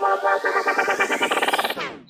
Thank you.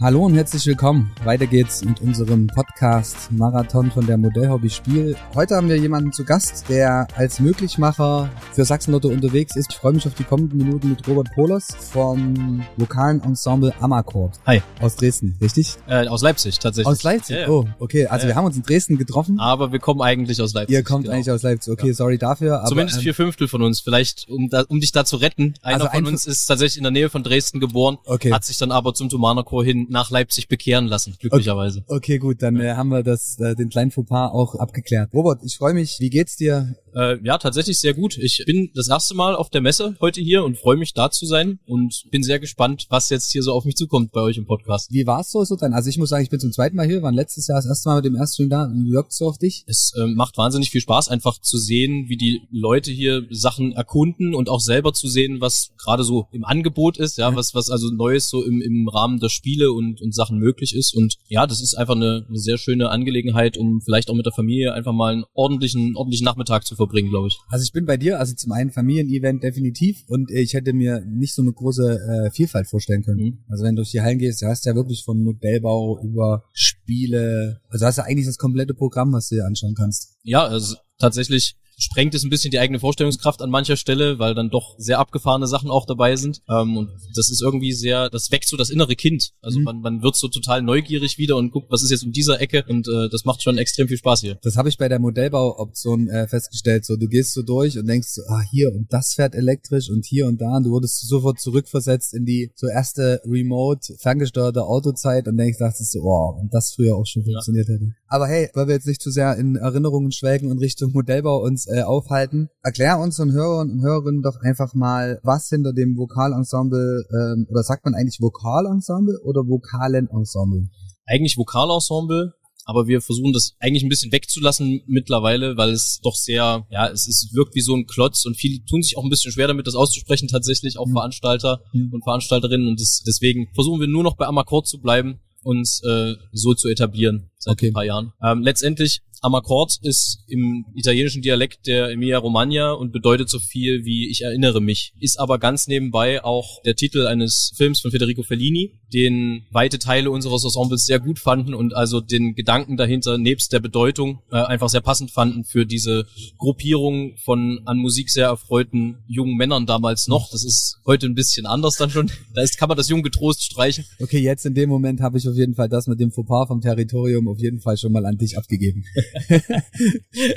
Hallo und herzlich willkommen. Weiter geht's mit unserem Podcast Marathon von der Modellhobby Spiel. Heute haben wir jemanden zu Gast, der als Möglichmacher für Sachsenlotto unterwegs ist. Ich freue mich auf die kommenden Minuten mit Robert Pohlers vom lokalen Ensemble Amakord. Hi. Aus Dresden, richtig? Äh, aus Leipzig tatsächlich. Aus Leipzig? Ja, ja. Oh, okay. Also Ja, wir haben uns in Dresden getroffen. Aber wir kommen eigentlich aus Leipzig. Ihr kommt genau. eigentlich aus Leipzig. Okay, sorry dafür. Aber, Zumindest ähm, vier Fünftel von uns. Vielleicht, um, da, um dich da zu retten. Einer Also von uns ist tatsächlich in der Nähe von Dresden geboren, Okay. hat sich dann aber zum Thomaner Chor hin nach Leipzig bekehren lassen, glücklicherweise. Okay, gut, dann äh, haben wir das, äh, den kleinen Fauxpas auch abgeklärt. Robert, ich freue mich. Wie geht's dir? Äh, ja, tatsächlich sehr gut. Ich bin das erste Mal auf der Messe heute hier und freue mich da zu sein und bin sehr gespannt, was jetzt hier so auf mich zukommt bei euch im Podcast. Wie war's so, so dann? Also ich muss sagen, ich bin zum zweiten Mal hier, waren letztes Jahr das erste Mal mit dem Erststream da. Wie wirkt so auf dich? Es ähm, macht wahnsinnig viel Spaß, einfach zu sehen, wie die Leute hier Sachen erkunden und auch selber zu sehen, was gerade so im Angebot ist, ja, was, was also Neues so im, im Rahmen der Spiele und, und Sachen möglich ist. Und ja, das ist einfach eine, eine sehr schöne Angelegenheit, um vielleicht auch mit der Familie einfach mal einen ordentlichen, ordentlichen Nachmittag zu verbringen, glaube ich. Also ich bin bei dir, also zum einen Familienevent definitiv und ich hätte mir nicht so eine große äh, Vielfalt vorstellen können. Mhm. Also wenn du durch die Hallen gehst, du hast ja wirklich von Modellbau über Spiele, also hast ja eigentlich das komplette Programm, was du dir anschauen kannst. Ja, also tatsächlich sprengt es ein bisschen die eigene Vorstellungskraft an mancher Stelle, weil dann doch sehr abgefahrene Sachen auch dabei sind. Ähm, und das ist irgendwie sehr, das weckt so das innere Kind. Also Mhm. man, man wird so total neugierig wieder und guckt, was ist jetzt um dieser Ecke und äh, das macht schon extrem viel Spaß hier. Das habe ich bei der Modellbauoption äh, festgestellt. So, du gehst so durch und denkst, so, ah, hier und das fährt elektrisch und hier und da und du wurdest sofort zurückversetzt in die so erste remote ferngesteuerte Autozeit und denkst, dachtest so, wow, und das früher auch schon Ja. funktioniert hätte. Aber hey, weil wir jetzt nicht zu sehr in Erinnerungen schwelgen und Richtung Modellbau uns äh, aufhalten, erklär unseren Hörern und Hörerinnen doch einfach mal, was hinter dem Vokalensemble, ähm, oder sagt man eigentlich Vokalensemble oder Vokalenensemble? Eigentlich Vokalensemble, aber wir versuchen das eigentlich ein bisschen wegzulassen mittlerweile, weil es doch sehr, ja, es, es wirkt wie so ein Klotz und viele tun sich auch ein bisschen schwer damit, das auszusprechen tatsächlich, auch Mhm. Veranstalter Mhm. und Veranstalterinnen und das, deswegen versuchen wir nur noch bei Amakord zu bleiben, uns äh, so zu etablieren seit Okay. ein paar Jahren. Ähm, letztendlich Amakord ist im italienischen Dialekt der Emilia Romagna und bedeutet so viel wie ich erinnere mich. Ist aber ganz nebenbei auch der Titel eines Films von Federico Fellini, den weite Teile unseres Ensembles sehr gut fanden und also den Gedanken dahinter nebst der Bedeutung äh, einfach sehr passend fanden für diese Gruppierung von an Musik sehr erfreuten jungen Männern damals noch. Das ist heute ein bisschen anders dann schon. Da ist, kann man das jung getrost streichen. Okay, jetzt in dem Moment habe ich auf jeden Fall das mit dem Fauxpas vom Territorium auf jeden Fall schon mal an dich abgegeben.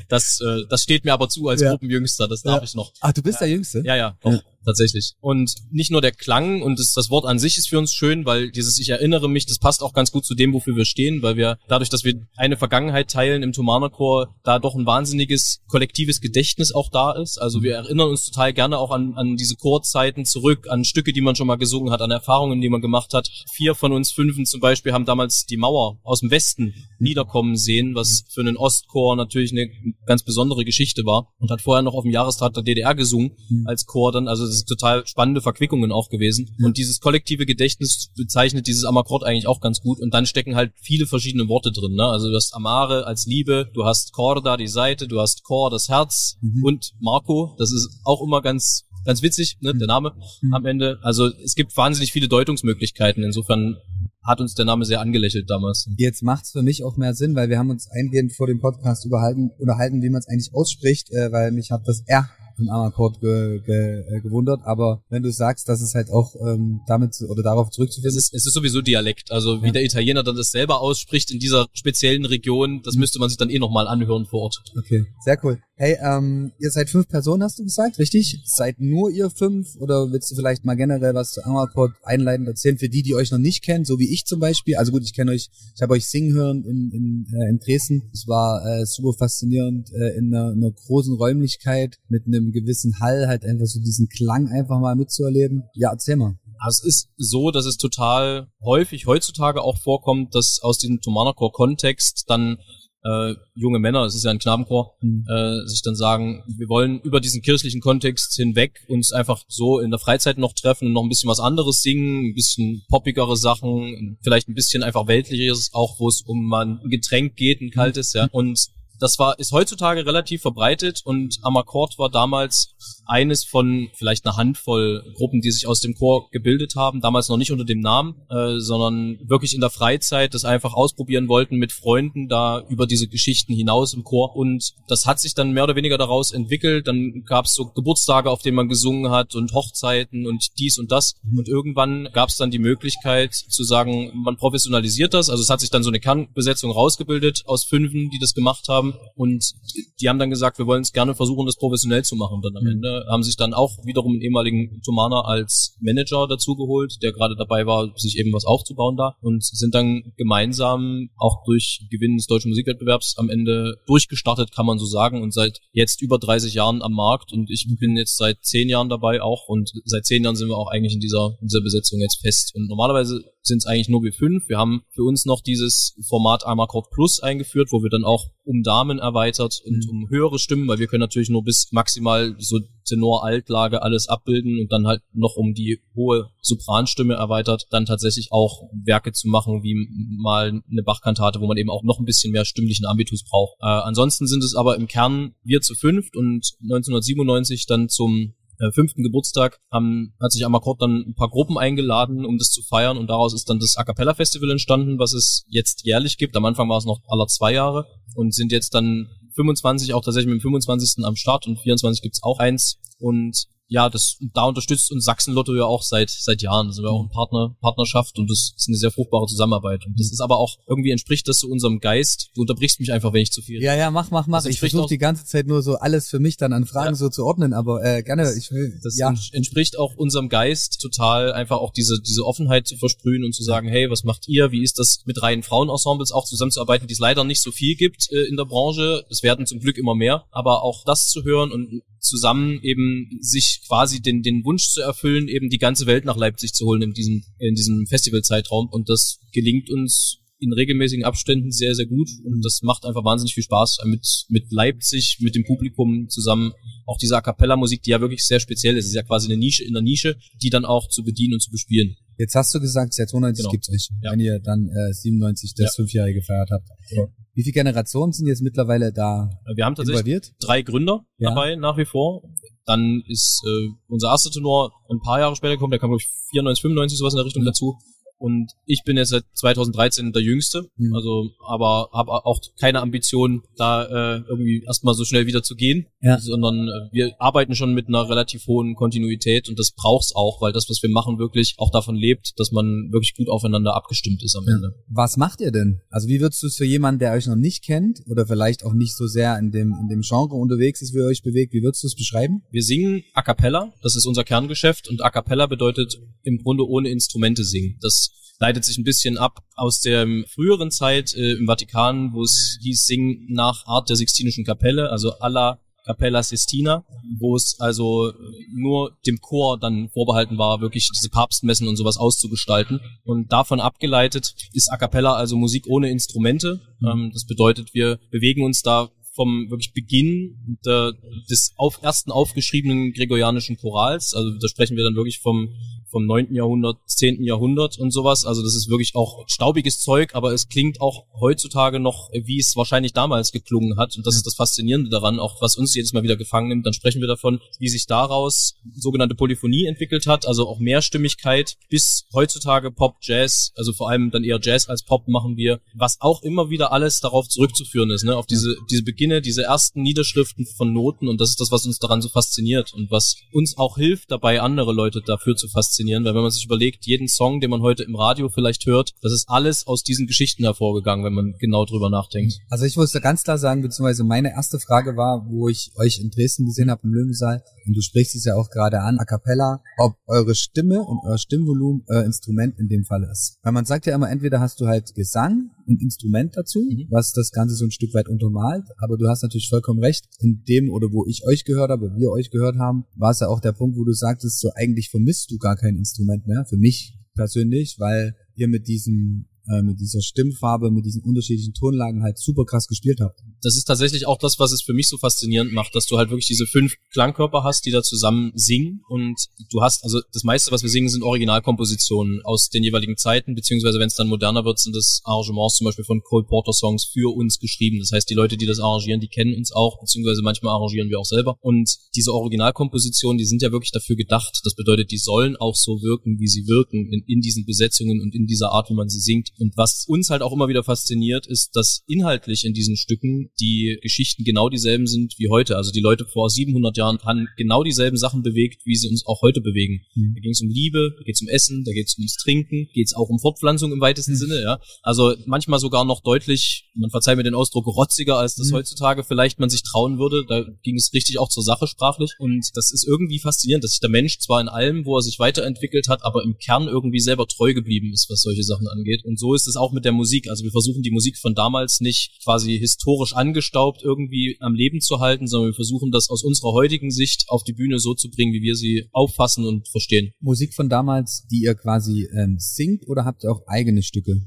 Das, äh, das steht mir aber zu als Ja. Gruppenjüngster, das darf Ja. ich noch. Ach, du bist der Jüngste? Ja, ja, doch, Ja. Tatsächlich. Und nicht nur der Klang und das, das Wort an sich ist für uns schön, weil dieses Ich erinnere mich, das passt auch ganz gut zu dem, wofür wir stehen, weil wir dadurch, dass wir eine Vergangenheit teilen im Thomaner Chor, da doch ein wahnsinniges kollektives Gedächtnis auch da ist. Also wir erinnern uns total gerne auch an, an diese Chorzeiten zurück, an Stücke, die man schon mal gesungen hat, an Erfahrungen, die man gemacht hat. Vier von uns Fünfen zum Beispiel haben damals die Mauer aus dem Westen niederkommen sehen, was für einen Ostchor natürlich eine ganz besondere Geschichte war und hat vorher noch auf dem Jahrestag der DDR gesungen Mhm. als Chor dann, also das ist total spannende Verquickungen auch gewesen. Und dieses kollektive Gedächtnis bezeichnet dieses Amakord eigentlich auch ganz gut und dann stecken halt viele verschiedene Worte drin, ne? Also du hast Amare als Liebe, du hast Corda, die Seite, du hast Chor, das Herz Mhm. und Marco, das ist auch immer ganz ganz witzig, ne, der Name Mhm. am Ende. Also es gibt wahnsinnig viele Deutungsmöglichkeiten. Insofern hat uns der Name sehr angelächelt damals. Jetzt macht's für mich auch mehr Sinn, weil wir haben uns eingehend vor dem Podcast überhalten, unterhalten, wie man es eigentlich ausspricht, äh, weil mich hat das R im Amakord ge, ge, äh, gewundert. Aber wenn du sagst, dass es halt auch ähm, damit zu- oder darauf zurückzuführen Es ist, es ist sowieso Dialekt. Also wie Ja. der Italiener dann das selber ausspricht in dieser speziellen Region, das müsste man sich dann eh nochmal anhören vor Ort. Okay, sehr cool. Hey, ähm, ihr seid fünf Personen, hast du gesagt, richtig? Seid nur ihr fünf oder willst du vielleicht mal generell was zu Amakord einleitend erzählen für die, die euch noch nicht kennen, so wie ich zum Beispiel? Also gut, ich kenne euch, ich habe euch singen hören in, in, äh, in Dresden. Es war äh, super faszinierend äh, in, einer, in einer großen Räumlichkeit mit einem gewissen Hall, halt einfach so diesen Klang einfach mal mitzuerleben. Ja, erzähl mal. Also es ist so, dass es total häufig heutzutage auch vorkommt, dass aus diesem Thomanerchor-Kontext dann äh, junge Männer, es ist ja ein Knabenchor, Hm. äh, sich dann sagen, wir wollen über diesen kirchlichen Kontext hinweg uns einfach so in der Freizeit noch treffen und noch ein bisschen was anderes singen, ein bisschen poppigere Sachen, vielleicht ein bisschen einfach weltlicheres, auch wo es um ein Getränk geht, ein kaltes, ja. Und das war, ist heutzutage relativ verbreitet und am Akkord war damals eines von vielleicht einer Handvoll Gruppen, die sich aus dem Chor gebildet haben, damals noch nicht unter dem Namen, äh, sondern wirklich in der Freizeit das einfach ausprobieren wollten mit Freunden da über diese Geschichten hinaus im Chor. Und das hat sich dann mehr oder weniger daraus entwickelt. Dann gab es so Geburtstage, auf denen man gesungen hat und Hochzeiten und dies und das. Und irgendwann gab es dann die Möglichkeit zu sagen, man professionalisiert das. Also es hat sich dann so eine Kernbesetzung rausgebildet aus Fünfen, die das gemacht haben. Und die haben dann gesagt, wir wollen es gerne versuchen, das professionell zu machen. Dann am mhm. Ende haben sich dann auch wiederum einen ehemaligen Tomana als Manager dazugeholt, der gerade dabei war, sich eben was aufzubauen da und sind dann gemeinsam auch durch Gewinn des deutschen Musikwettbewerbs am Ende durchgestartet, kann man so sagen, und seit jetzt über 30 Jahren am Markt und ich bin jetzt seit zehn Jahren dabei auch und seit zehn Jahren sind wir auch eigentlich in dieser, in dieser Besetzung jetzt fest. Und normalerweise sind es eigentlich nur wir fünf. Wir haben für uns noch dieses Format Amarcord Plus eingeführt, wo wir dann auch um Damen erweitert und mhm. um höhere Stimmen, weil wir können natürlich nur bis maximal so Tenor, Altlage alles abbilden und dann halt noch um die hohe Sopranstimme erweitert, dann tatsächlich auch Werke zu machen, wie mal eine Bachkantate, wo man eben auch noch ein bisschen mehr stimmlichen Ambitus braucht. Äh, ansonsten sind es aber im Kern wir zu fünft und 1997 dann zum äh, fünften Geburtstag haben, hat sich Amakord dann ein paar Gruppen eingeladen, um das zu feiern und daraus ist dann das A Cappella Festival entstanden, was es jetzt jährlich gibt. Am Anfang war es noch aller zwei Jahre und sind jetzt dann 25 auch tatsächlich mit dem 25. am Start und 24 gibt's auch eins und ja, das, da unterstützt uns Sachsen Lotto ja auch seit, seit Jahren. Da sind wir auch ein Partner, Partnerschaft und das ist eine sehr fruchtbare Zusammenarbeit. Und das ist aber auch, irgendwie entspricht das zu so unserem Geist. Du unterbrichst mich einfach, wenn ich zu viel. Ja, ja, mach, mach, mach. Ich versuche die ganze Zeit nur so alles für mich dann an Fragen ja. so zu ordnen, aber äh, gerne, ich will. Das ja. entspricht auch unserem Geist total, einfach auch diese, diese Offenheit zu versprühen und zu sagen, hey, was macht ihr? Wie ist das mit reinen Frauenensembles auch zusammenzuarbeiten, die es leider nicht so viel gibt äh, in der Branche. Es werden zum Glück immer mehr, aber auch das zu hören und zusammen eben sich quasi den, den Wunsch zu erfüllen, eben die ganze Welt nach Leipzig zu holen in diesem, in diesem Festivalzeitraum. Und das gelingt uns in regelmäßigen Abständen sehr, sehr gut. Und das macht einfach wahnsinnig viel Spaß mit, mit Leipzig, mit dem Publikum zusammen. Auch diese A Cappella Musik, die ja wirklich sehr speziell ist. Es ist ja quasi eine Nische in der Nische, die dann auch zu bedienen und zu bespielen. Jetzt hast du gesagt, seit 92 genau. gibt's euch, ja. wenn ihr dann äh, 97 das ja. Fünfjährige gefeiert habt. Ja. Wie viele Generationen sind jetzt mittlerweile da Wir haben tatsächlich involviert? drei Gründer ja. dabei nach wie vor. Dann ist äh, unser erster Tenor ein paar Jahre später gekommen, der kam glaube ich 94, 95 sowas in der Richtung mhm. dazu. Und ich bin jetzt seit 2013 der Jüngste, mhm. also aber habe auch keine Ambition, da äh, irgendwie erstmal so schnell wieder zu gehen, ja. sondern äh, wir arbeiten schon mit einer relativ hohen Kontinuität und das braucht's auch, weil das, was wir machen, wirklich auch davon lebt, dass man wirklich gut aufeinander abgestimmt ist am ja. Ende. Was macht ihr denn? Also wie würdest du es für jemanden, der euch noch nicht kennt oder vielleicht auch nicht so sehr in dem in dem Genre unterwegs ist, wie ihr euch bewegt, wie würdest du es beschreiben? Wir singen a cappella, das ist unser Kerngeschäft und a cappella bedeutet im Grunde ohne Instrumente singen. Das leitet sich ein bisschen ab aus der früheren Zeit äh, im Vatikan, wo es hieß Singen nach Art der Sixtinischen Kapelle, also alla Capella Sistina, wo es also nur dem Chor dann vorbehalten war, wirklich diese Papstmessen und sowas auszugestalten. Und davon abgeleitet ist A Cappella also Musik ohne Instrumente. Ähm, das bedeutet, wir bewegen uns da vom wirklich Beginn der, des auf, ersten aufgeschriebenen gregorianischen Chorals, also da sprechen wir dann wirklich vom vom 9. Jahrhundert, 10. Jahrhundert und sowas. Also das ist wirklich auch staubiges Zeug, aber es klingt auch heutzutage noch, wie es wahrscheinlich damals geklungen hat. Und das ist das Faszinierende daran, auch was uns jedes Mal wieder gefangen nimmt. Dann sprechen wir davon, wie sich daraus sogenannte Polyphonie entwickelt hat, also auch Mehrstimmigkeit bis heutzutage Pop, Jazz, also vor allem dann eher Jazz als Pop machen wir, was auch immer wieder alles darauf zurückzuführen ist, ne? auf diese, diese Beginne, diese ersten Niederschriften von Noten und das ist das, was uns daran so fasziniert und was uns auch hilft, dabei andere Leute dafür zu faszinieren faszinierend, weil wenn man sich überlegt, jeden Song, den man heute im Radio vielleicht hört, das ist alles aus diesen Geschichten hervorgegangen, wenn man genau drüber nachdenkt. Also ich muss ganz klar sagen, beziehungsweise meine erste Frage war, wo ich euch in Dresden gesehen habe im Löwensaal, und du sprichst es ja auch gerade an, a cappella, ob eure Stimme und euer Stimmvolumen euer Instrument in dem Fall ist. Weil man sagt ja immer, entweder hast du halt Gesang, ein Instrument dazu, mhm. was das Ganze so ein Stück weit untermalt, aber du hast natürlich vollkommen recht, in dem oder wo ich euch gehört habe, wir euch gehört haben, war es ja auch der Punkt, wo du sagtest, so eigentlich vermisst du gar kein Instrument mehr, für mich persönlich, weil ihr mit diesem äh, mit dieser Stimmfarbe, mit diesen unterschiedlichen Tonlagen halt super krass gespielt habt. Das ist tatsächlich auch das, was es für mich so faszinierend macht, dass du halt wirklich diese fünf Klangkörper hast, die da zusammen singen und du hast, also das meiste, was wir singen, sind Originalkompositionen aus den jeweiligen Zeiten, beziehungsweise wenn es dann moderner wird, sind das Arrangements zum Beispiel von Cole Porter Songs für uns geschrieben. Das heißt, die Leute, die das arrangieren, die kennen uns auch, beziehungsweise manchmal arrangieren wir auch selber. Und diese Originalkompositionen, die sind ja wirklich dafür gedacht. Das bedeutet, die sollen auch so wirken, wie sie wirken, in, in diesen Besetzungen und in dieser Art, wie man sie singt. Und was uns halt auch immer wieder fasziniert, ist, dass inhaltlich in diesen Stücken die Geschichten genau dieselben sind wie heute. Also die Leute vor 700 Jahren haben genau dieselben Sachen bewegt, wie sie uns auch heute bewegen. Mhm. Da ging es um Liebe, da geht es um Essen, da geht es ums Trinken, geht es auch um Fortpflanzung im weitesten mhm. Sinne. Ja, also manchmal sogar noch deutlich, man verzeiht mir den Ausdruck, rotziger, als das mhm. heutzutage vielleicht man sich trauen würde. Da ging es richtig auch zur Sache sprachlich. Und das ist irgendwie faszinierend, dass sich der Mensch zwar in allem, wo er sich weiterentwickelt hat, aber im Kern irgendwie selber treu geblieben ist, was solche Sachen angeht. Und so ist es auch mit der Musik. Also wir versuchen die Musik von damals nicht quasi historisch angestaubt irgendwie am Leben zu halten, sondern wir versuchen das aus unserer heutigen Sicht auf die Bühne so zu bringen, wie wir sie auffassen und verstehen. Musik von damals, die ihr quasi ähm, singt oder habt ihr auch eigene Stücke?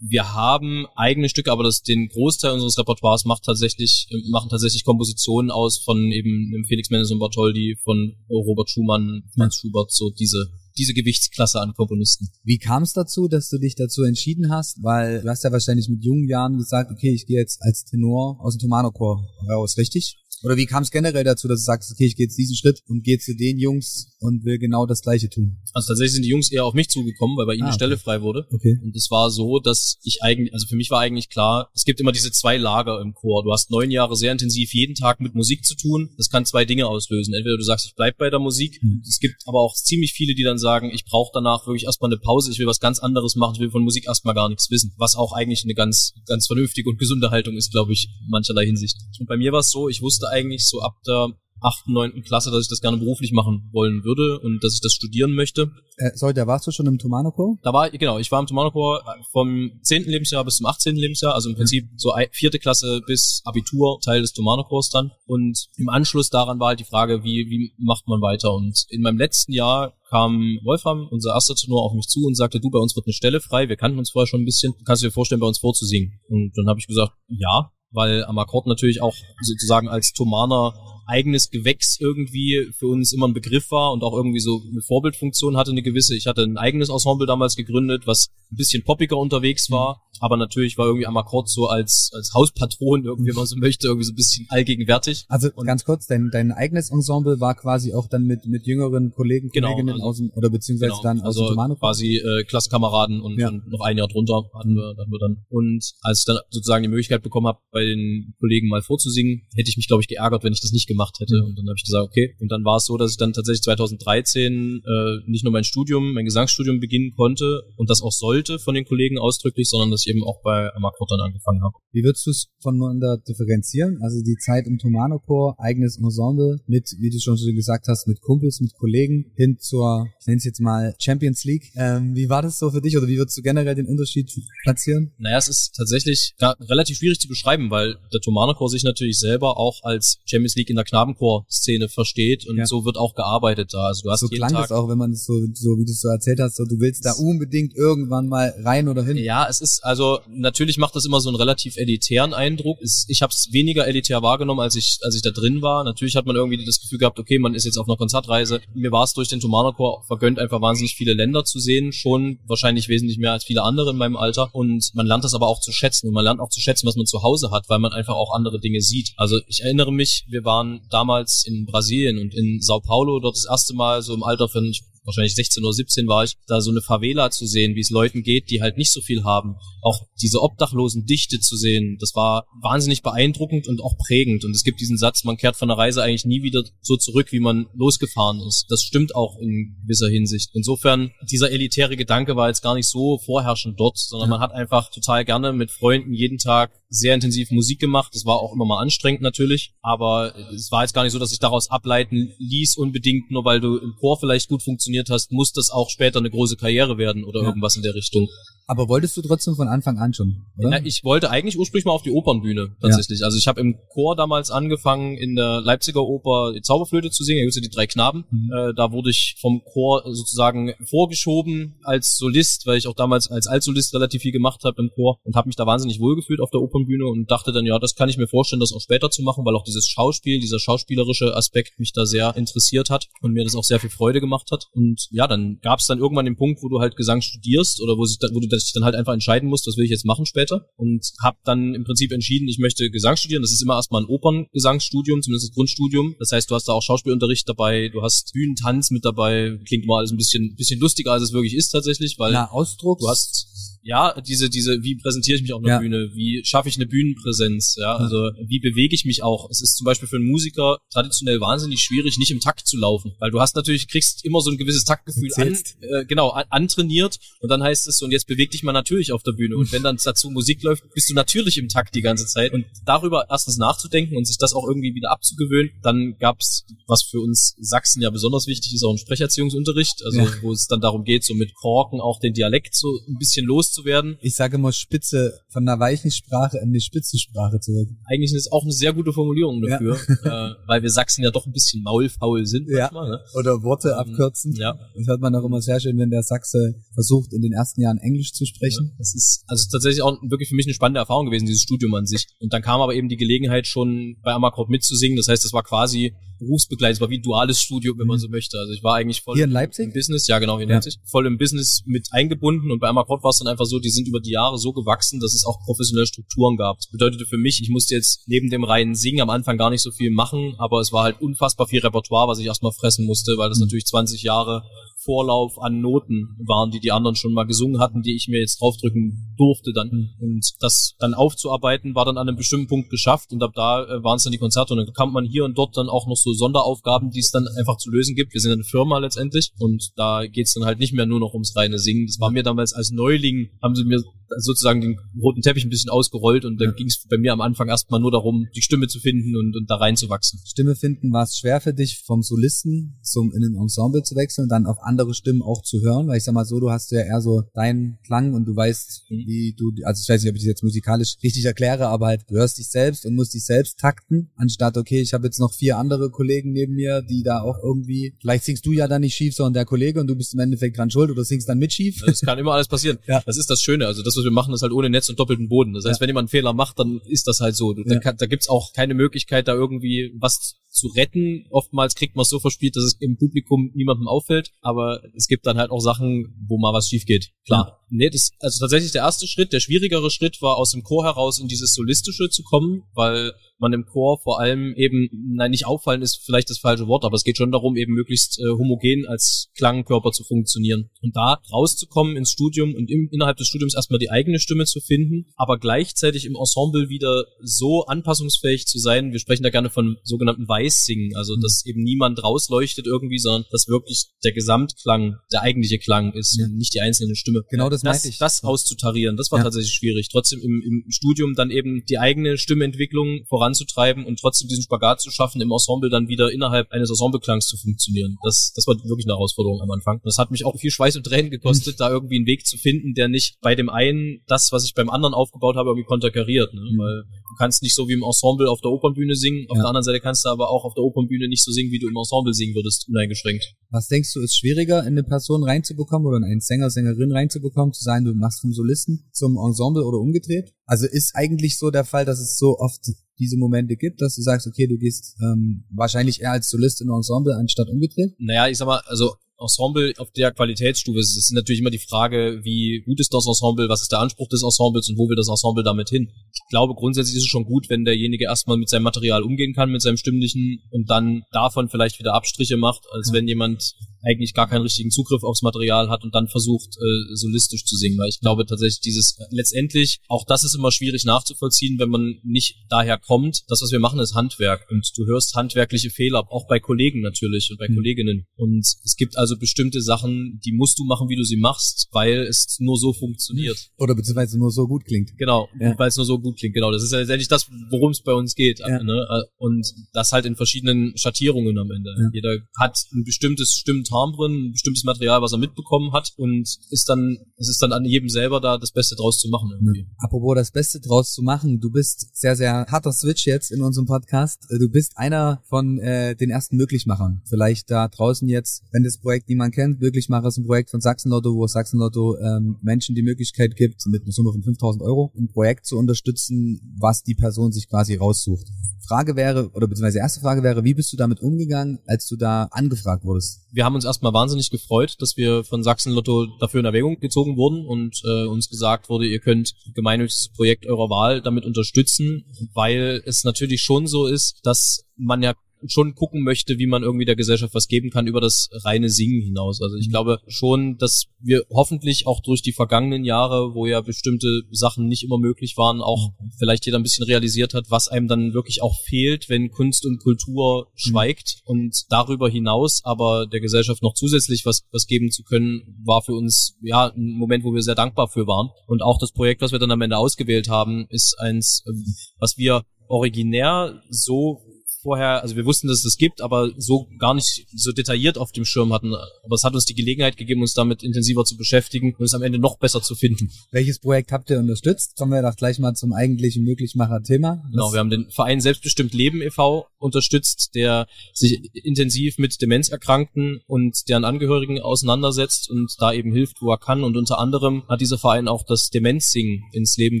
Wir haben eigene Stücke, aber das den Großteil unseres Repertoires macht tatsächlich machen tatsächlich Kompositionen aus von eben Felix Mendelssohn Bartholdy, von Robert Schumann, Franz Schubert, so diese diese Gewichtsklasse an Komponisten. Wie kam es dazu, dass du dich dazu entschieden hast? Weil du hast ja wahrscheinlich mit jungen Jahren gesagt, okay, ich gehe jetzt als Tenor aus dem Tomano-Chor raus, richtig? Oder wie kam es generell dazu, dass du sagst, okay, ich gehe jetzt diesen Schritt und gehe zu den Jungs und will genau das Gleiche tun? Also tatsächlich sind die Jungs eher auf mich zugekommen, weil bei ihnen ah, die Stelle okay. frei wurde. Okay. Und es war so, dass ich eigentlich, also für mich war eigentlich klar, es gibt immer diese zwei Lager im Chor. Du hast neun Jahre sehr intensiv jeden Tag mit Musik zu tun. Das kann zwei Dinge auslösen. Entweder du sagst, ich bleib bei der Musik. Mhm. Es gibt aber auch ziemlich viele, die dann sagen, ich brauche danach wirklich erstmal eine Pause, ich will was ganz anderes machen, ich will von Musik erstmal gar nichts wissen. Was auch eigentlich eine ganz, ganz vernünftige und gesunde Haltung ist, glaube ich, mancherlei Hinsicht. Und bei mir war es so, ich wusste eigentlich so ab der achten, neunten Klasse, dass ich das gerne beruflich machen wollen würde und dass ich das studieren möchte. Äh, sorry, da warst du schon im Tomano-Chor? Da war, genau, ich war im Tomano-Chor vom zehnten Lebensjahr bis zum achtzehnten Lebensjahr, also im Prinzip so vierte Klasse bis Abitur, Teil des Tomano-Chors dann. Und im Anschluss daran war halt die Frage, wie, wie macht man weiter? Und in meinem letzten Jahr kam Wolfram, unser erster Tenor, auf mich zu und sagte, du, bei uns wird eine Stelle frei, wir kannten uns vorher schon ein bisschen, kannst du dir vorstellen, bei uns vorzusingen? Und dann habe ich gesagt, ja, weil am Akkord natürlich auch sozusagen als Thomaner eigenes Gewächs irgendwie für uns immer ein Begriff war und auch irgendwie so eine Vorbildfunktion hatte eine gewisse. Ich hatte ein eigenes Ensemble damals gegründet, was ein bisschen poppiger unterwegs war, aber natürlich war irgendwie Amakord so als, als Hauspatron, irgendwie, wenn man so möchte, irgendwie so ein bisschen allgegenwärtig. Also und ganz kurz, dein, dein eigenes Ensemble war quasi auch dann mit, mit jüngeren Kollegen, genau, Kolleginnen also, aus dem, oder beziehungsweise genau, dann aus also dem Tomano quasi äh, Klassenkameraden und, ja. und noch ein Jahr drunter hatten wir, hatten wir dann. Und als ich dann sozusagen die Möglichkeit bekommen habe, bei den Kollegen mal vorzusingen, hätte ich mich, glaube ich, geärgert, wenn ich das nicht gemacht hätte. Mhm. Und dann habe ich gesagt, okay. Und dann war es so, dass ich dann tatsächlich 2013 äh, nicht nur mein Studium, mein Gesangsstudium beginnen konnte und das auch sollte von den Kollegen ausdrücklich, sondern dass ich eben auch bei Amakor dann angefangen habe. Wie würdest du es voneinander differenzieren? Also die Zeit im Tomano-Chor, eigenes Ensemble mit, wie du schon so gesagt hast, mit Kumpels, mit Kollegen hin zur, ich nenne es jetzt mal Champions League. Ähm, wie war das so für dich oder wie würdest du generell den Unterschied platzieren? Naja, es ist tatsächlich ja, relativ schwierig zu beschreiben, weil der Tomano-Chor sich natürlich selber auch als Champions League in der Knabenchor-Szene versteht und ja. so wird auch gearbeitet da. Also du hast so jeden klang Tag das auch, wenn man es so, so wie du es so erzählt hast, so du willst da unbedingt irgendwann mal rein oder hin. Ja, es ist also natürlich macht das immer so einen relativ elitären Eindruck. Ich habe es weniger elitär wahrgenommen, als ich als ich da drin war. Natürlich hat man irgendwie das Gefühl gehabt, okay, man ist jetzt auf einer Konzertreise. Mir war es durch den Tomano-Chor vergönnt, einfach wahnsinnig viele Länder zu sehen, schon wahrscheinlich wesentlich mehr als viele andere in meinem Alter. Und man lernt das aber auch zu schätzen und man lernt auch zu schätzen, was man zu Hause hat, weil man einfach auch andere Dinge sieht. Also ich erinnere mich, wir waren damals in Brasilien und in Sao Paulo dort das erste Mal so im Alter von, ich wahrscheinlich 16 oder 17 war ich, da so eine Favela zu sehen, wie es Leuten geht, die halt nicht so viel haben. Auch diese obdachlosen Dichte zu sehen, das war wahnsinnig beeindruckend und auch prägend. Und es gibt diesen Satz, man kehrt von der Reise eigentlich nie wieder so zurück, wie man losgefahren ist. Das stimmt auch in gewisser Hinsicht. Insofern, dieser elitäre Gedanke war jetzt gar nicht so vorherrschend dort, sondern ja. man hat einfach total gerne mit Freunden jeden Tag sehr intensiv Musik gemacht. Das war auch immer mal anstrengend natürlich, aber es war jetzt gar nicht so, dass ich daraus ableiten ließ unbedingt, nur weil du im Chor vielleicht gut funktioniert hast, muss das auch später eine große Karriere werden oder ja. irgendwas in der Richtung. Aber wolltest du trotzdem von Anfang an schon, oder? Na, ich wollte eigentlich ursprünglich mal auf die Opernbühne tatsächlich. Ja. Also ich habe im Chor damals angefangen, in der Leipziger Oper die Zauberflöte zu singen. Da gibt's ja die drei Knaben. Mhm. Äh, da wurde ich vom Chor sozusagen vorgeschoben als Solist, weil ich auch damals als Altsolist relativ viel gemacht habe im Chor und habe mich da wahnsinnig wohlgefühlt auf der Opernbühne und dachte dann, ja, das kann ich mir vorstellen, das auch später zu machen, weil auch dieses Schauspiel, dieser schauspielerische Aspekt mich da sehr interessiert hat und mir das auch sehr viel Freude gemacht hat. Und ja, dann gab's dann irgendwann den Punkt, wo du halt Gesang studierst oder wo, sich dann, wo du dich dann halt einfach entscheiden musst, was will ich jetzt machen später. Und habe dann im Prinzip entschieden, ich möchte Gesang studieren. Das ist immer erstmal ein Operngesangsstudium, zumindest das Grundstudium. Das heißt, du hast da auch Schauspielunterricht dabei, du hast Bühnentanz mit dabei. Klingt mal alles ein bisschen, bisschen lustiger, als es wirklich ist tatsächlich, weil Na, Ausdruck. du hast ja, diese, diese, wie präsentiere ich mich auf einer ja. Bühne? Wie schaffe ich eine Bühnenpräsenz? Ja, also wie bewege ich mich auch? Es ist zum Beispiel für einen Musiker traditionell wahnsinnig schwierig, nicht im Takt zu laufen, weil du hast natürlich, kriegst immer so ein gewisses Taktgefühl an, äh, genau, an, antrainiert und dann heißt es, und jetzt beweg dich mal natürlich auf der Bühne. Und wenn dann dazu Musik läuft, bist du natürlich im Takt die ganze Zeit. Und darüber erstens nachzudenken und sich das auch irgendwie wieder abzugewöhnen, dann gab's, was für uns Sachsen ja besonders wichtig ist, auch einen Sprecherziehungsunterricht, also ja. wo es dann darum geht, so mit Korken auch den Dialekt so ein bisschen los loszuwerden. Ich sage immer Spitze von einer weichen Sprache in die Spitzensprache zurück. Eigentlich ist es auch eine sehr gute Formulierung dafür, ja. äh, weil wir Sachsen ja doch ein bisschen maulfaul sind ja. manchmal. Ne? Oder Worte ähm, abkürzen. Ja. Das hört man auch immer sehr schön, wenn der Sachse versucht, in den ersten Jahren Englisch zu sprechen. Ja, das ist also tatsächlich auch wirklich für mich eine spannende Erfahrung gewesen, dieses Studium an sich. Und dann kam aber eben die Gelegenheit schon bei Amakrob mitzusingen. Das heißt, das war quasi berufsbegleitet, es war wie ein duales Studium, wenn man so möchte. Also ich war eigentlich voll hier in Leipzig? im Business, ja genau, hier in ja. Leipzig, voll im Business mit eingebunden und bei Amakrob war es dann einfach so, die sind über die Jahre so gewachsen, dass es auch professionelle Strukturen gab. Das bedeutete für mich, ich musste jetzt neben dem reinen Singen am Anfang gar nicht so viel machen, aber es war halt unfassbar viel Repertoire, was ich erstmal fressen musste, weil das mhm. natürlich 20 Jahre Vorlauf an Noten waren, die die anderen schon mal gesungen hatten, die ich mir jetzt draufdrücken durfte dann. Mhm. Und das dann aufzuarbeiten, war dann an einem bestimmten Punkt geschafft und ab da äh, waren es dann die Konzerte und dann kam man hier und dort dann auch noch so Sonderaufgaben, die es dann einfach zu lösen gibt. Wir sind eine Firma letztendlich und da geht's dann halt nicht mehr nur noch ums reine Singen. Das war mir damals als Neuling, haben sie mir sozusagen den roten Teppich ein bisschen ausgerollt und dann ja. ging es bei mir am Anfang erstmal nur darum, die Stimme zu finden und, und da reinzuwachsen. Stimme finden, war es schwer für dich, vom Solisten zum in ein Ensemble zu wechseln und dann auf andere Stimmen auch zu hören? Weil ich sag mal so, du hast ja eher so deinen Klang und du weißt, mhm. wie du, also ich weiß nicht, ob ich das jetzt musikalisch richtig erkläre, aber halt, du hörst dich selbst und musst dich selbst takten, anstatt, okay, ich habe jetzt noch vier andere Kollegen neben mir, die da auch irgendwie, vielleicht singst du ja dann nicht schief, sondern der Kollege und du bist im Endeffekt dran schuld oder singst dann mit schief. Das kann immer alles passieren. ja. Das ist das Schöne. Also das, was wir machen, ist halt ohne Netz und doppelten Boden. Das heißt, ja. wenn jemand einen Fehler macht, dann ist das halt so. Da, ja. da gibt's auch keine Möglichkeit, da irgendwie was zu retten. Oftmals kriegt man es so verspielt, dass es im Publikum niemandem auffällt, aber es gibt dann halt auch Sachen, wo mal was schief geht. Klar. Ja. Nee, das, also tatsächlich der erste Schritt, der schwierigere Schritt war aus dem Chor heraus in dieses Solistische zu kommen, weil man im Chor vor allem eben, nein, nicht auffallen ist vielleicht das falsche Wort, aber es geht schon darum, eben möglichst äh, homogen als Klangkörper zu funktionieren. Und da rauszukommen ins Studium und im, innerhalb des Studiums erstmal die eigene Stimme zu finden, aber gleichzeitig im Ensemble wieder so anpassungsfähig zu sein. Wir sprechen da gerne von sogenannten Weißsingen, also dass eben niemand rausleuchtet irgendwie, sondern dass wirklich der Gesamtklang der eigentliche Klang ist, ja. nicht die einzelne Stimme. Genau das, das meinte ich. Das auszutarieren, das war ja. tatsächlich schwierig. Trotzdem im, im Studium dann eben die eigene Stimmentwicklung voran voranzutreiben und trotzdem diesen Spagat zu schaffen, im Ensemble dann wieder innerhalb eines Ensembleklangs zu funktionieren. Das, das war wirklich eine Herausforderung am Anfang. Das hat mich auch viel Schweiß und Tränen gekostet, da irgendwie einen Weg zu finden, der nicht bei dem einen das, was ich beim anderen aufgebaut habe, irgendwie konterkariert. Ne? Mhm. Weil du kannst nicht so wie im Ensemble auf der Opernbühne singen, auf ja. der anderen Seite kannst du aber auch auf der Opernbühne nicht so singen, wie du im Ensemble singen würdest, uneingeschränkt. Was denkst du, ist schwieriger, in eine Person reinzubekommen oder in einen Sänger, Sängerin reinzubekommen, zu sagen, du machst vom Solisten zum Ensemble oder umgedreht? Also ist eigentlich so der Fall, dass es so oft diese Momente gibt, dass du sagst, okay, du gehst ähm, wahrscheinlich eher als Solist in Ensemble anstatt umgedreht? Naja, ich sag mal, also Ensemble auf der Qualitätsstufe. Es ist natürlich immer die Frage, wie gut ist das Ensemble, was ist der Anspruch des Ensembles und wo will das Ensemble damit hin. Ich glaube, grundsätzlich ist es schon gut, wenn derjenige erstmal mit seinem Material umgehen kann, mit seinem stimmlichen und dann davon vielleicht wieder Abstriche macht, als ja. wenn jemand eigentlich gar keinen richtigen Zugriff aufs Material hat und dann versucht, äh, solistisch zu singen. Weil ich glaube tatsächlich dieses, äh, letztendlich, auch das ist immer schwierig nachzuvollziehen, wenn man nicht daher kommt. Das, was wir machen, ist Handwerk. Und du hörst handwerkliche Fehler, auch bei Kollegen natürlich und bei mhm. Kolleginnen. Und es gibt also bestimmte Sachen, die musst du machen, wie du sie machst, weil es nur so funktioniert. Oder beziehungsweise nur so gut klingt. Genau, Ja. weil es nur so gut klingt. Genau, das ist ja letztendlich das, worum es bei uns geht. Ja. Ne? Und das halt in verschiedenen Schattierungen am Ende. Ja. Jeder hat ein bestimmtes Stimmtimbre drin, ein bestimmtes Material, was er mitbekommen hat und ist dann, es ist dann an jedem selber da, das Beste draus zu machen irgendwie. Apropos das Beste draus zu machen, du bist sehr, sehr harter Switch jetzt in unserem Podcast. Äh, Du bist einer von äh, den ersten Möglichmachern. Vielleicht da draußen jetzt, wenn das Projekt niemand kennt, Möglichmacher ist ein Projekt von Sachsenlotto, wo Sachsenlotto ähm, Menschen die Möglichkeit gibt, mit einer Summe von 5000 Euro ein Projekt zu unterstützen, was die Person sich quasi raussucht. Frage wäre, oder beziehungsweise erste Frage wäre, wie bist du damit umgegangen, als du da angefragt wurdest? wir haben uns erstmal wahnsinnig gefreut, dass wir von Sachsen Lotto dafür in Erwägung gezogen wurden und äh, uns gesagt wurde, ihr könnt gemeinnütziges Projekt eurer Wahl damit unterstützen, weil es natürlich schon so ist, dass man ja schon gucken möchte, wie man irgendwie der Gesellschaft was geben kann über das reine Singen hinaus. Also ich Mhm. glaube schon, dass wir hoffentlich auch durch die vergangenen Jahre, wo ja bestimmte Sachen nicht immer möglich waren, auch vielleicht jeder ein bisschen realisiert hat, was einem dann wirklich auch fehlt, wenn Kunst und Kultur schweigt und darüber hinaus aber der Gesellschaft noch zusätzlich was, was geben zu können, war für uns ja ein Moment, wo wir sehr dankbar für waren. Und auch das Projekt, was wir dann am Ende ausgewählt haben, ist eins, ähm, was wir originär so vorher, also wir wussten, dass es das gibt, aber so gar nicht so detailliert auf dem Schirm hatten. Aber es hat uns die Gelegenheit gegeben, uns damit intensiver zu beschäftigen und es am Ende noch besser zu finden. Welches Projekt habt ihr unterstützt? Kommen wir doch gleich mal zum eigentlichen Möglichmacher-Thema. Genau, wir haben den Verein Selbstbestimmt Leben e.V. unterstützt, der sich intensiv mit Demenzerkrankten und deren Angehörigen auseinandersetzt und da eben hilft, wo er kann. Und unter anderem hat dieser Verein auch das Demenzsingen ins Leben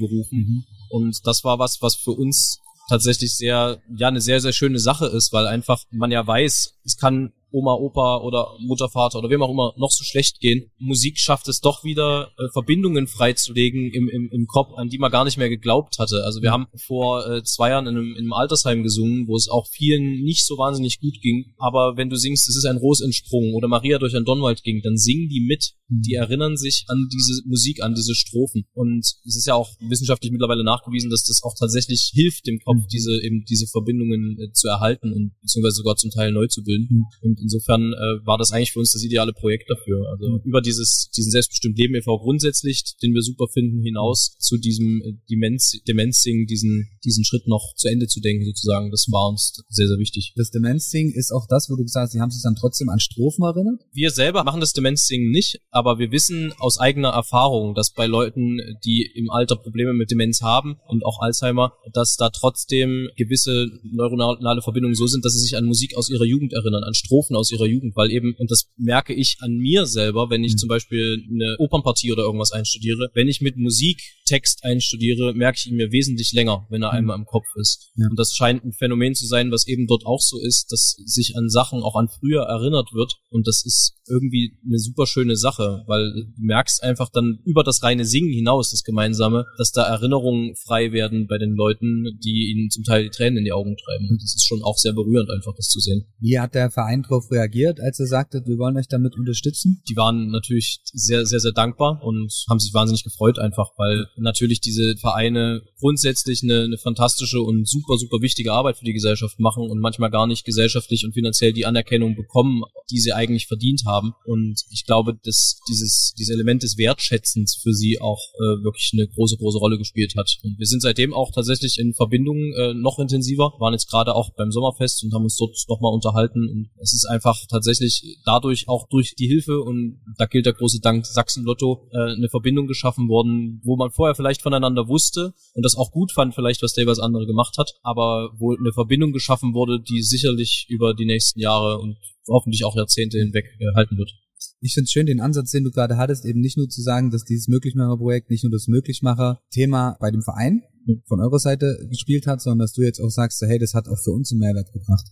gerufen. Mhm. Und das war was, was für uns tatsächlich sehr, ja, eine sehr, sehr schöne Sache ist, weil einfach man ja weiß, es kann Oma, Opa oder Mutter, Vater oder wem auch immer noch so schlecht gehen. Musik schafft es doch wieder, äh, Verbindungen freizulegen im, im, im Kopf, an die man gar nicht mehr geglaubt hatte. Also wir haben vor äh, zwei Jahren in einem, in einem Altersheim gesungen, wo es auch vielen nicht so wahnsinnig gut ging. Aber wenn du singst, es ist ein Ros entsprungen oder Maria durch ein Donwald ging, dann singen die mit. Die erinnern sich an diese Musik, an diese Strophen. Und es ist ja auch wissenschaftlich mittlerweile nachgewiesen, dass das auch tatsächlich hilft, dem Kopf diese eben diese Verbindungen äh, zu erhalten und beziehungsweise sogar zum Teil neu zu bilden. Und insofern äh, war das eigentlich für uns das ideale Projekt dafür. Also über dieses diesen selbstbestimmt Leben e.V. grundsätzlich, den wir super finden, hinaus zu diesem äh, Demenz Demenzing, diesen diesen Schritt noch zu Ende zu denken sozusagen. Das war uns sehr sehr wichtig. Das Demenzding ist auch das, wo du gesagt hast, sie haben sich dann trotzdem an Strophen erinnert? Wir selber machen das Demenzsingen nicht, aber wir wissen aus eigener Erfahrung, dass bei Leuten, die im Alter Probleme mit Demenz haben und auch Alzheimer, dass da trotzdem gewisse neuronale Verbindungen so sind, dass sie sich an Musik aus ihrer Jugend erinnern, an Strophen aus ihrer Jugend, weil eben, und das merke ich an mir selber, wenn ich Mhm. zum Beispiel eine Opernpartie oder irgendwas einstudiere, wenn ich mit Musik Text einstudiere, merke ich ihn mir wesentlich länger, wenn er Mhm. einmal im Kopf ist. Ja. Und das scheint ein Phänomen zu sein, was eben dort auch so ist, dass sich an Sachen auch an früher erinnert wird. Und das ist irgendwie eine super schöne Sache, weil du merkst einfach dann über das reine Singen hinaus, das Gemeinsame, dass da Erinnerungen frei werden bei den Leuten, die ihnen zum Teil die Tränen in die Augen treiben. Und das ist schon auch sehr berührend, einfach das zu sehen. Wie hat der Verein darauf reagiert, als er sagte, wir wollen euch damit unterstützen? die waren natürlich sehr, sehr, sehr dankbar und haben sich wahnsinnig gefreut einfach, weil natürlich diese Vereine grundsätzlich eine, eine fantastische und super, super wichtige Arbeit für die Gesellschaft machen und manchmal gar nicht gesellschaftlich und finanziell die Anerkennung bekommen, die sie eigentlich verdient haben. Und ich glaube, dass dieses, dieses Element des Wertschätzens für sie auch äh, wirklich eine große, große Rolle gespielt hat. Und wir sind seitdem auch tatsächlich in Verbindung äh, noch intensiver, waren jetzt gerade auch beim Sommerfest und haben uns dort nochmal unterhalten und es ist einfach tatsächlich dadurch auch durch die Hilfe und da gilt der große Dank Sachsen Lotto äh, eine Verbindung geschaffen worden, wo man vorher vielleicht voneinander wusste und das auch gut fand, vielleicht was der was andere gemacht hat, aber wo eine Verbindung geschaffen wurde, die sicherlich über die nächsten Jahre und hoffentlich auch Jahrzehnte hinweg äh, halten wird. Ich finde schön den Ansatz, den du gerade hattest, eben nicht nur zu sagen, dass dieses Möglichmacher-Projekt nicht nur das Möglichmacher-Thema bei dem Verein Mhm. von eurer Seite gespielt hat, sondern dass du jetzt auch sagst, hey, das hat auch für uns einen Mehrwert gebracht.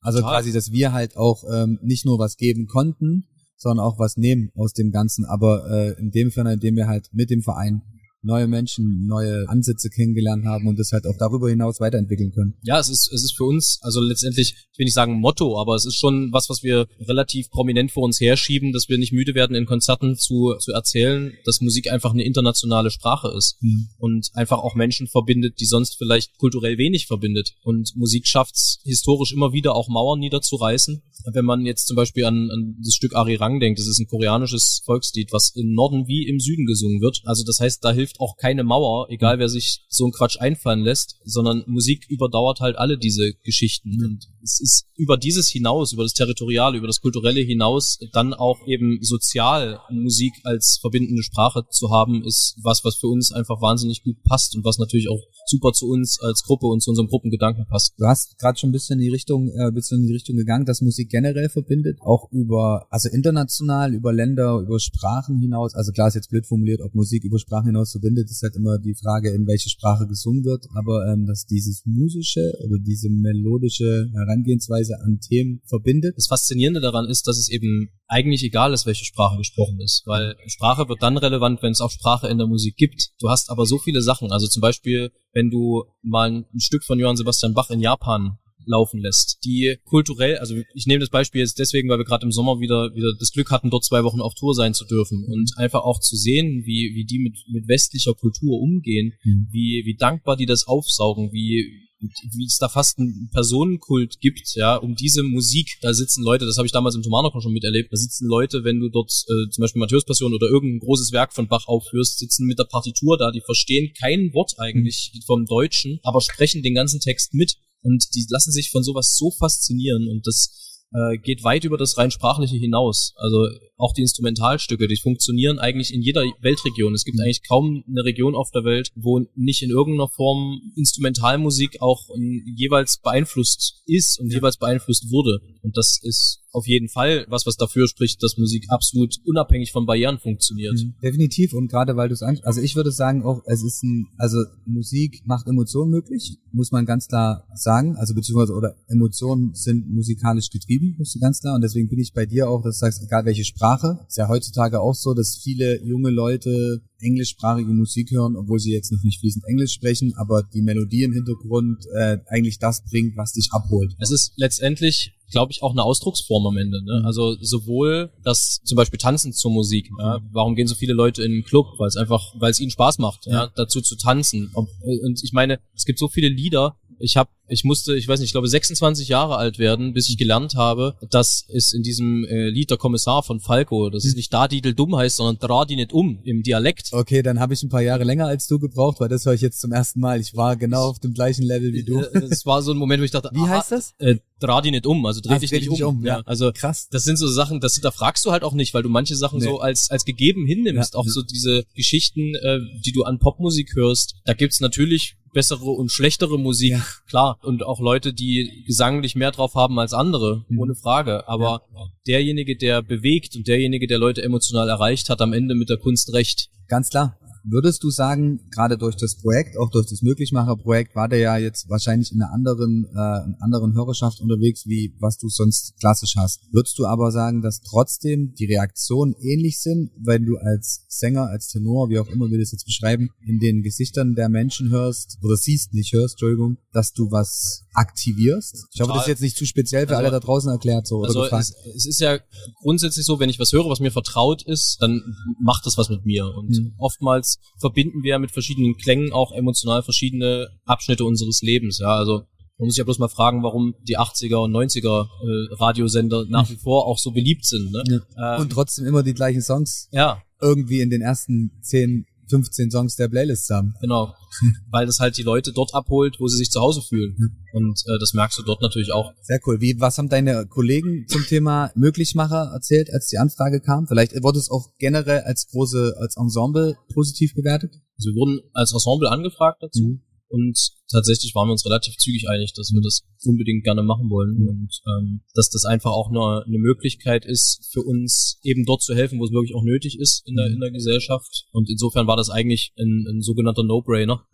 Also Total. quasi, dass wir halt auch ähm, nicht nur was geben konnten, sondern auch was nehmen aus dem Ganzen, aber äh, in dem Fall, indem wir halt mit dem Verein neue Menschen, neue Ansätze kennengelernt haben und das halt auch darüber hinaus weiterentwickeln können. Ja, es ist, es ist für uns, also letztendlich, ich will nicht sagen Motto, aber es ist schon was, was wir relativ prominent vor uns herschieben, dass wir nicht müde werden, in Konzerten zu, zu erzählen, dass Musik einfach eine internationale Sprache ist und einfach auch Menschen verbindet, die sonst vielleicht kulturell wenig verbindet. Und Musik schafft es historisch immer wieder auch Mauern niederzureißen wenn man jetzt zum Beispiel an, an das Stück Arirang denkt, das ist ein koreanisches Volkslied, was im Norden wie im Süden gesungen wird. Also das heißt, da hilft auch keine Mauer, egal wer sich so ein Quatsch einfallen lässt, sondern Musik überdauert halt alle diese Geschichten. Und es ist über dieses hinaus, über das Territoriale, über das Kulturelle hinaus, dann auch eben sozial Musik als verbindende Sprache zu haben, ist was, was für uns einfach wahnsinnig gut passt und was natürlich auch super zu uns als Gruppe und zu unserem Gruppengedanken passt. Du hast gerade schon ein bisschen in die Richtung, äh, bisschen in die Richtung gegangen, dass Musik generell verbindet, auch über, also international, über Länder, über Sprachen hinaus. Also klar ist jetzt blöd formuliert, ob Musik über Sprachen hinaus verbindet, ist halt immer die Frage, in welche Sprache gesungen wird. Aber ähm, dass dieses musische oder diese melodische Herangehensweise an Themen verbindet. Das Faszinierende daran ist, dass es eben eigentlich egal ist, welche Sprache gesprochen ist, weil Sprache wird dann relevant, wenn es auch Sprache in der Musik gibt. Du hast aber so viele Sachen, also zum Beispiel, wenn du mal ein Stück von Johann Sebastian Bach in Japan laufen lässt, die kulturell, also ich nehme das Beispiel jetzt deswegen, weil wir gerade im Sommer wieder wieder das Glück hatten, dort zwei Wochen auf Tour sein zu dürfen und einfach auch zu sehen, wie wie die mit mit westlicher Kultur umgehen, mhm. wie wie dankbar die das aufsaugen, wie wie es da fast einen Personenkult gibt, ja, um diese Musik, da sitzen Leute, das habe ich damals im Thomanokon schon miterlebt, da sitzen Leute, wenn du dort äh, zum Beispiel Matthäus Passion oder irgendein großes Werk von Bach aufführst, sitzen mit der Partitur da, die verstehen kein Wort eigentlich mhm. vom Deutschen, aber sprechen den ganzen Text mit und die lassen sich von sowas so faszinieren und das äh, geht weit über das rein sprachliche hinaus. Also auch die Instrumentalstücke, die funktionieren eigentlich in jeder Weltregion. Es gibt mhm. eigentlich kaum eine Region auf der Welt, wo nicht in irgendeiner Form Instrumentalmusik auch jeweils beeinflusst ist und ja. jeweils beeinflusst wurde. Und das ist auf jeden Fall was, was dafür spricht, dass Musik absolut unabhängig von Barrieren funktioniert. Mhm. Definitiv und gerade weil du es an, also ich würde sagen auch, es ist ein, also Musik macht Emotionen möglich, muss man ganz klar sagen, also beziehungsweise oder Emotionen sind musikalisch getrieben, musst du ganz klar und deswegen bin ich bei dir auch, dass du sagst, egal welche Sprache. Ist ja heutzutage auch so, dass viele junge Leute englischsprachige Musik hören, obwohl sie jetzt noch nicht fließend Englisch sprechen, aber die Melodie im Hintergrund äh, eigentlich das bringt, was dich abholt. Es ist letztendlich glaube ich, auch eine Ausdrucksform am Ende. Ne? Mhm. Also sowohl das zum Beispiel Tanzen zur Musik. Ja? Warum gehen so viele Leute in den Club? Weil es einfach, weil es ihnen Spaß macht, ja. ja, dazu zu tanzen. Und ich meine, es gibt so viele Lieder. Ich habe ich musste, ich weiß nicht, ich glaube 26 Jahre alt werden, bis ich gelernt habe, dass es in diesem äh, Lied der Kommissar von Falco, das ist hm. nicht da Didel dumm heißt, sondern dra die nicht um im Dialekt. Okay, dann habe ich ein paar Jahre länger als du gebraucht, weil das höre ich jetzt zum ersten Mal. Ich war genau auf dem gleichen Level wie du. Das war so ein Moment, wo ich dachte, wie heißt das? Äh, dra die nicht um, also dreh, ah, dich, nicht, um. um. Ja, also krass. Das sind so Sachen, das da fragst du halt auch nicht, weil du manche Sachen nee. so als als gegeben hinnimmst. Ja. Auch so diese Geschichten, äh, die du an Popmusik hörst. Da gibt's natürlich bessere und schlechtere Musik, ja. klar. Und auch Leute, die gesanglich mehr drauf haben als andere, mhm. ohne Frage. Aber ja. derjenige, der bewegt und derjenige, der Leute emotional erreicht, hat am Ende mit der Kunst recht. Ganz klar. Würdest du sagen, gerade durch das Projekt, auch durch das Möglichmacher-Projekt, war der ja jetzt wahrscheinlich in einer anderen, äh, anderen Hörerschaft unterwegs, wie was du sonst klassisch hast. Würdest du aber sagen, dass trotzdem die Reaktionen ähnlich sind, wenn du als Sänger, als Tenor, wie auch immer wir das jetzt beschreiben, in den Gesichtern der Menschen hörst, oder siehst, nicht hörst, Entschuldigung, dass du was aktivierst? Ich hoffe, das ist jetzt nicht zu speziell für also, alle da draußen erklärt so. Also oder es, es, ist ja grundsätzlich so, wenn ich was höre, was mir vertraut ist, dann macht das was mit mir. Und hm. oftmals verbinden wir mit verschiedenen Klängen auch emotional verschiedene Abschnitte unseres Lebens. Ja, also man muss sich ja bloß mal fragen, warum die 80er und 90er äh, Radiosender nach wie vor auch so beliebt sind. Ne? Ja. Ähm, und trotzdem immer die gleichen Songs. Ja. Irgendwie in den ersten 10, 15 Songs der Playlist haben. Genau. Weil das halt die Leute dort abholt, wo sie sich zu Hause fühlen. Ja. Und äh, das merkst du dort natürlich auch. Sehr cool. Wie, was haben deine Kollegen zum Thema Möglichmacher erzählt, als die Anfrage kam? Vielleicht wurde es auch generell als große, als Ensemble positiv bewertet? Also wir wurden als Ensemble angefragt dazu. Mhm. Und tatsächlich waren wir uns relativ zügig einig, dass wir das unbedingt gerne machen wollen mhm. und ähm, dass das einfach auch eine, eine Möglichkeit ist für uns, eben dort zu helfen, wo es wirklich auch nötig ist in der, mhm. in der Gesellschaft. Und insofern war das eigentlich ein, ein sogenannter No-Brainer.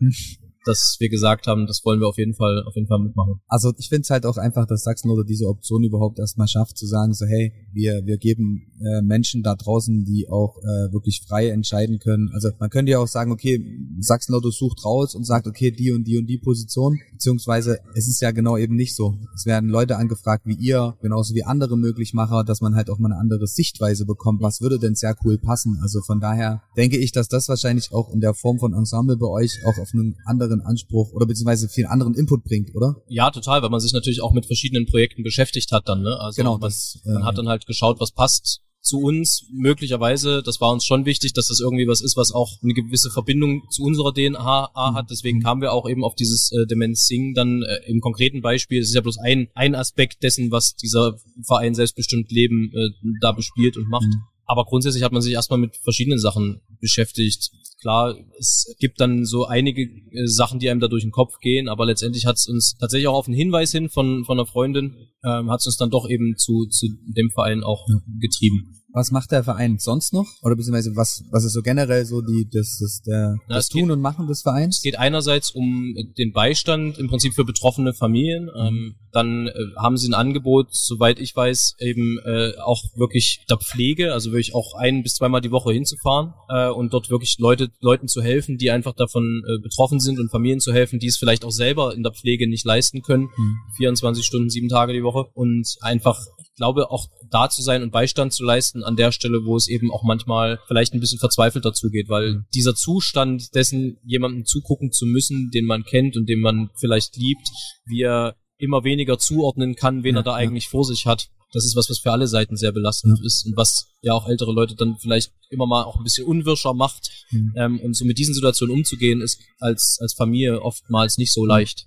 Dass wir gesagt haben, das wollen wir auf jeden Fall, auf jeden Fall mitmachen. Also ich finde es halt auch einfach, dass Sachsen oder diese Option überhaupt erstmal schafft, zu sagen, so hey, wir, wir geben äh, Menschen da draußen, die auch äh, wirklich frei entscheiden können. Also man könnte ja auch sagen, okay, Sachsen Lotto sucht raus und sagt, okay, die und die und die Position, beziehungsweise es ist ja genau eben nicht so. Es werden Leute angefragt wie ihr, genauso wie andere Möglichmacher, dass man halt auch mal eine andere Sichtweise bekommt. Was würde denn sehr cool passen? Also von daher denke ich, dass das wahrscheinlich auch in der Form von Ensemble bei euch auch auf einen anderen anderen Anspruch oder beziehungsweise viel anderen Input bringt, oder? Ja, total, weil man sich natürlich auch mit verschiedenen Projekten beschäftigt hat dann, ne? Also Genau, man, das, man äh, hat dann halt geschaut, was passt zu uns möglicherweise, das war uns schon wichtig, dass das irgendwie was ist, was auch eine gewisse Verbindung zu unserer DNA Mhm. hat. Deswegen kamen wir auch eben auf dieses äh, Demenz Sing dann äh, im konkreten Beispiel. Es ist ja bloß ein, ein Aspekt dessen, was dieser Verein selbstbestimmt Leben äh, da bespielt und macht. Mhm. Aber grundsätzlich hat man sich erstmal mit verschiedenen Sachen beschäftigt. Klar, es gibt dann so einige äh, Sachen, die einem da durch den Kopf gehen, aber letztendlich hat es uns tatsächlich auch auf einen Hinweis hin von, von einer Freundin, ähm, hat es uns dann doch eben zu, zu dem Verein auch getrieben. Was macht der Verein sonst noch? Oder beziehungsweise was, was ist so generell so die, das, das, der, Na, das es geht- Tun und Machen des Es Vereins? geht einerseits um den Beistand im Prinzip für betroffene Familien. Ähm, dann äh, haben sie ein Angebot, soweit ich weiß, eben äh, auch wirklich der Pflege, also wirklich auch ein bis zweimal die Woche hinzufahren äh, und dort wirklich Leute, Leuten zu helfen, die einfach davon äh, betroffen sind und Familien zu helfen, die es vielleicht auch selber in der Pflege nicht leisten können. Hm. 24 Stunden, sieben Tage die Woche und einfach, glaube, auch da zu sein und Beistand zu leisten an der Stelle, wo es eben auch manchmal vielleicht ein bisschen verzweifelt dazu geht, weil dieser Zustand dessen, jemandem zugucken zu müssen, den man kennt und den man vielleicht liebt, wie er immer weniger zuordnen kann, wen Ja, er da ja. eigentlich vor sich hat. Das ist was, was für alle Seiten sehr belastend ist und was ja auch ältere Leute dann vielleicht immer mal auch ein bisschen unwirscher macht. Hm. Ähm, und so mit diesen Situationen umzugehen, ist als, als Familie oftmals nicht so leicht.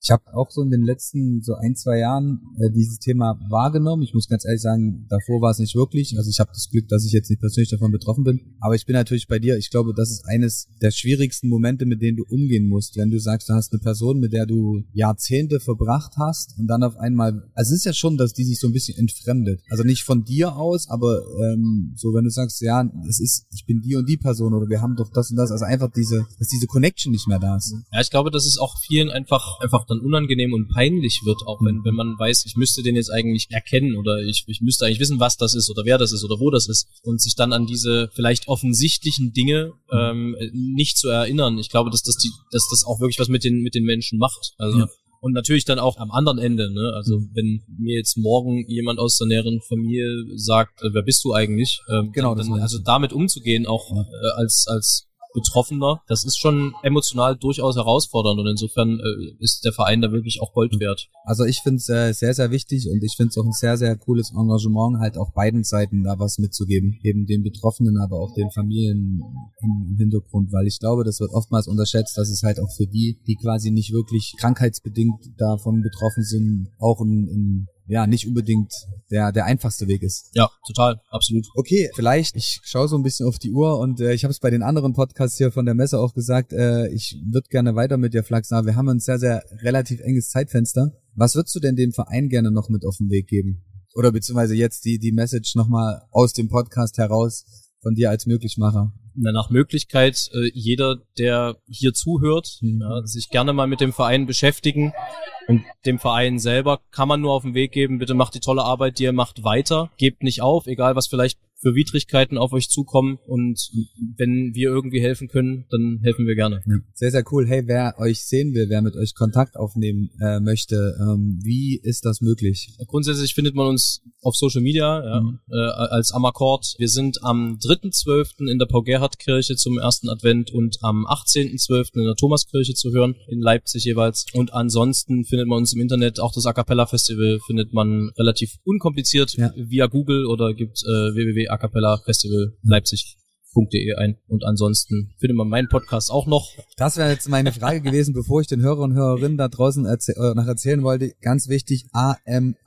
Ich habe auch so in den letzten so ein, zwei Jahren äh, dieses Thema wahrgenommen. Ich muss ganz ehrlich sagen, davor war es nicht wirklich. Also ich habe das Glück, dass ich jetzt nicht persönlich davon betroffen bin. Aber ich bin natürlich bei dir. Ich glaube, das ist eines der schwierigsten Momente, mit denen du umgehen musst. Wenn du sagst, du hast eine Person, mit der du Jahrzehnte verbracht hast und dann auf einmal, also es ist ja schon, dass die sich so ein bisschen entfremdet. Also nicht von dir aus, aber ähm, so wenn du sagst, ja, es ist, ich bin die und die Person oder wir haben doch das und das. Also einfach diese, dass diese Connection nicht mehr da ist. Ja, ich glaube, dass es auch vielen einfach, einfach dann unangenehm und peinlich wird, auch wenn, wenn man weiß, ich müsste den jetzt eigentlich erkennen oder ich, ich müsste eigentlich wissen, was das ist oder wer das ist oder wo das ist und sich dann an diese vielleicht offensichtlichen Dinge ähm, nicht zu erinnern. Ich glaube, dass das die, dass das auch wirklich was mit den, mit den Menschen macht. Also, Ja. Und natürlich dann auch am anderen Ende, ne? Also wenn mir jetzt morgen jemand aus der näheren Familie sagt, äh, wer bist du eigentlich? Ähm, Genau, dann, also damit umzugehen, auch äh, als als Betroffener, das ist schon emotional durchaus herausfordernd und insofern äh, ist der Verein da wirklich auch Gold wert. Also ich finde es äh, sehr, sehr wichtig und ich finde es auch ein sehr, sehr cooles Engagement, halt auch beiden Seiten da was mitzugeben. Eben den Betroffenen, aber auch den Familien im, Hintergrund, weil ich glaube, das wird oftmals unterschätzt, dass es halt auch für die, die quasi nicht wirklich krankheitsbedingt davon betroffen sind, auch ein, ein ja, nicht unbedingt der, der einfachste Weg ist. Ja, total, absolut. Okay, vielleicht, ich schaue so ein bisschen auf die Uhr und äh, ich habe es bei den anderen Podcasts hier von der Messe auch gesagt, äh, ich würde gerne weiter mit dir flachsen, aber wir haben ein sehr, sehr relativ enges Zeitfenster. Was würdest du denn dem Verein gerne noch mit auf den Weg geben? Oder beziehungsweise jetzt die, die Message nochmal aus dem Podcast heraus von dir als Möglichmacher. Na, nach Möglichkeit, äh, jeder, der hier zuhört, Mhm. ja, sich gerne mal mit dem Verein beschäftigen. Und dem Verein selber kann man nur auf den Weg geben, bitte macht die tolle Arbeit, die ihr macht, weiter. Gebt nicht auf, egal was vielleicht für Widrigkeiten auf euch zukommen. Und wenn wir irgendwie helfen können, dann helfen wir gerne. Sehr, sehr cool. Hey, wer euch sehen will, wer mit euch Kontakt aufnehmen äh, möchte, ähm, wie ist das möglich? Grundsätzlich findet man uns auf Social Media ja, Mhm. äh, als Amakord. Wir sind am 3.12. in der Paul-Gerhardt-Kirche zum ersten Advent und am 18.12. in der Thomaskirche zu hören, in Leipzig jeweils. Und ansonsten findet man uns im Internet, auch das A Cappella Festival findet man relativ unkompliziert Ja. via Google oder gibt äh, www.acapellafestivalleipzig.de ein. Und ansonsten findet man meinen Podcast auch noch. Das wäre jetzt meine Frage gewesen, bevor ich den Hörer und Hörerinnen da draußen erzäh äh, noch erzählen wollte. Ganz wichtig, A-M-A-R-C-O-R-D.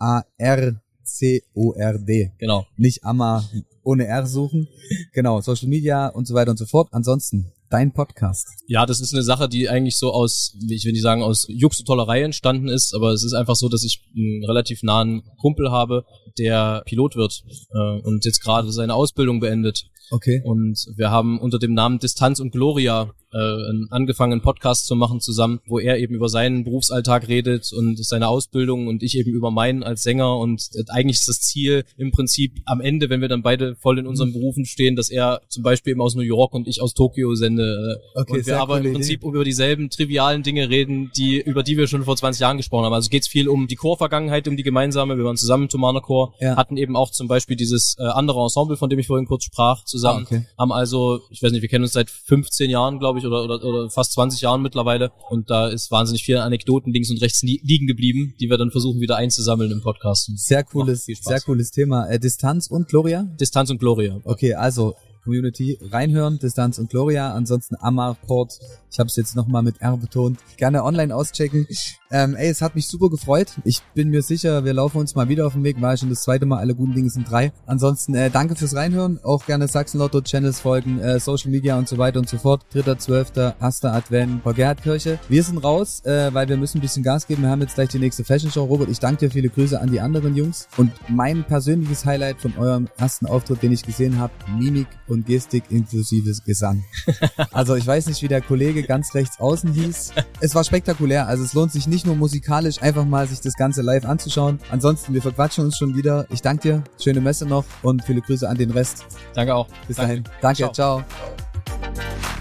Genau. Nicht Amma ohne R suchen. Genau, Social Media und so weiter und so fort. Ansonsten, dein Podcast. Ja, das ist eine Sache, die eigentlich so aus, ich will nicht sagen, aus Jux und Tollerei entstanden ist, aber es ist einfach so, dass ich einen relativ nahen Kumpel habe, der Pilot wird äh, und jetzt gerade seine Ausbildung beendet. Okay. Und wir haben unter dem Namen Distanz und Gloria äh, einen angefangenen Podcast zu machen zusammen, wo er eben über seinen Berufsalltag redet und seine Ausbildung und ich eben über meinen als Sänger. Und eigentlich ist das Ziel im Prinzip am Ende, wenn wir dann beide voll in unseren Berufen stehen, dass er zum Beispiel eben aus New York und ich aus Tokio sende. Äh, Okay, und wir aber coole im Prinzip über dieselben trivialen Dinge reden, die über die wir schon vor 20 Jahren gesprochen haben. Also geht es viel um die Chorvergangenheit, um die gemeinsame. Wir waren zusammen im Thomaner Chor, Ja. hatten eben auch zum Beispiel dieses äh, andere Ensemble, von dem ich vorhin kurz sprach, zusammen. Ah, okay. Haben also, ich weiß nicht, wir kennen uns seit 15 Jahren, glaube ich, ich, oder, oder, oder fast 20 Jahren mittlerweile. Und da ist wahnsinnig viel Anekdoten links und rechts liegen geblieben, die wir dann versuchen wieder einzusammeln im Podcast. Sehr cooles, sehr cooles Thema. Äh, Distanz und Gloria? Distanz und Gloria. Okay, also Community reinhören, Distanz und Gloria. Ansonsten Amarport. Ich habe es jetzt nochmal mit R betont. Gerne online auschecken. Ähm, ey, es hat mich super gefreut. Ich bin mir sicher, wir laufen uns mal wieder auf den Weg. War schon das zweite Mal, alle guten Dinge sind drei. Ansonsten äh, danke fürs Reinhören. Auch gerne Sachsen-Lotto-Channels folgen, äh, Social Media und so weiter und so fort. Dritter, zwölfter, erster Advent, Frau Gerhard-Kirche. Wir sind raus, äh, weil wir müssen ein bisschen Gas geben. Wir haben jetzt gleich die nächste Fashion-Show. Robert, ich danke dir. Viele Grüße an die anderen Jungs. Und mein persönliches Highlight von eurem ersten Auftritt, den ich gesehen habe, Mimik und Gestik inklusive Gesang. also ich weiß nicht, wie der Kollege ganz rechts außen hieß. Es war spektakulär. Also es lohnt sich nicht nur musikalisch einfach mal sich das Ganze live anzuschauen. Ansonsten, wir verquatschen uns schon wieder. Ich danke dir. Schöne Messe noch und viele Grüße an den Rest. Danke auch. Bis Danke. dahin. Danke. ciao. ciao.